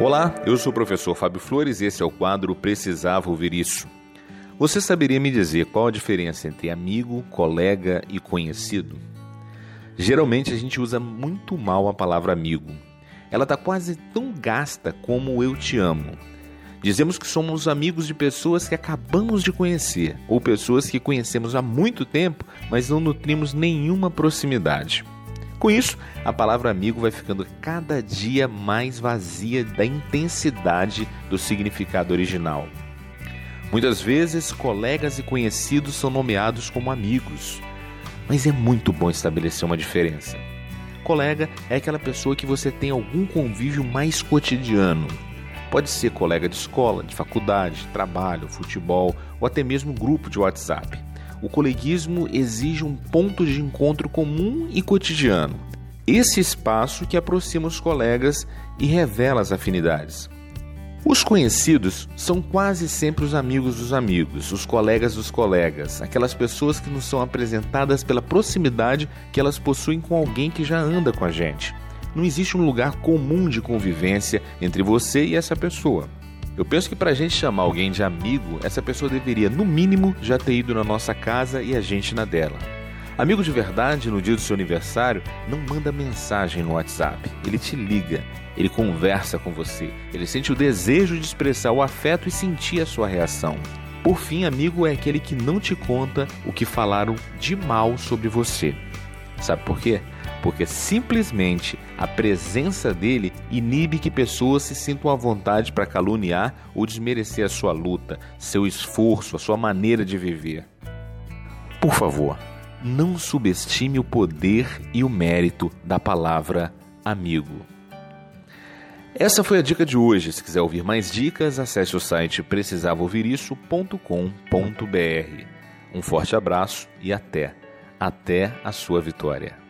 Olá, eu sou o professor Fábio Flores e esse é o quadro Precisava Ouvir Isso. Você saberia me dizer qual a diferença entre amigo, colega e conhecido? Geralmente a gente usa muito mal a palavra amigo. Ela está quase tão gasta como eu te amo. Dizemos que somos amigos de pessoas que acabamos de conhecer ou pessoas que conhecemos há muito tempo, mas não nutrimos nenhuma proximidade. Com isso, a palavra amigo vai ficando cada dia mais vazia da intensidade do significado original. Muitas vezes, colegas e conhecidos são nomeados como amigos, mas é muito bom estabelecer uma diferença. Colega é aquela pessoa que você tem algum convívio mais cotidiano. Pode ser colega de escola, de faculdade, trabalho, futebol ou até mesmo grupo de WhatsApp. O coleguismo exige um ponto de encontro comum e cotidiano. Esse espaço que aproxima os colegas e revela as afinidades. Os conhecidos são quase sempre os amigos dos amigos, os colegas dos colegas, aquelas pessoas que nos são apresentadas pela proximidade que elas possuem com alguém que já anda com a gente. Não existe um lugar comum de convivência entre você e essa pessoa. Eu penso que para a gente chamar alguém de amigo, essa pessoa deveria, no mínimo, já ter ido na nossa casa e a gente na dela. Amigo de verdade, no dia do seu aniversário, não manda mensagem no WhatsApp. Ele te liga, ele conversa com você, ele sente o desejo de expressar o afeto e sentir a sua reação. Por fim, amigo é aquele que não te conta o que falaram de mal sobre você. Sabe por quê? Porque simplesmente a presença dele inibe que pessoas se sintam à vontade para caluniar ou desmerecer a sua luta, seu esforço, a sua maneira de viver. Por favor, não subestime o poder e o mérito da palavra amigo. Essa foi a dica de hoje. Se quiser ouvir mais dicas, acesse o site precisavaouvirisso.com.br. Um forte abraço e até, até a sua vitória.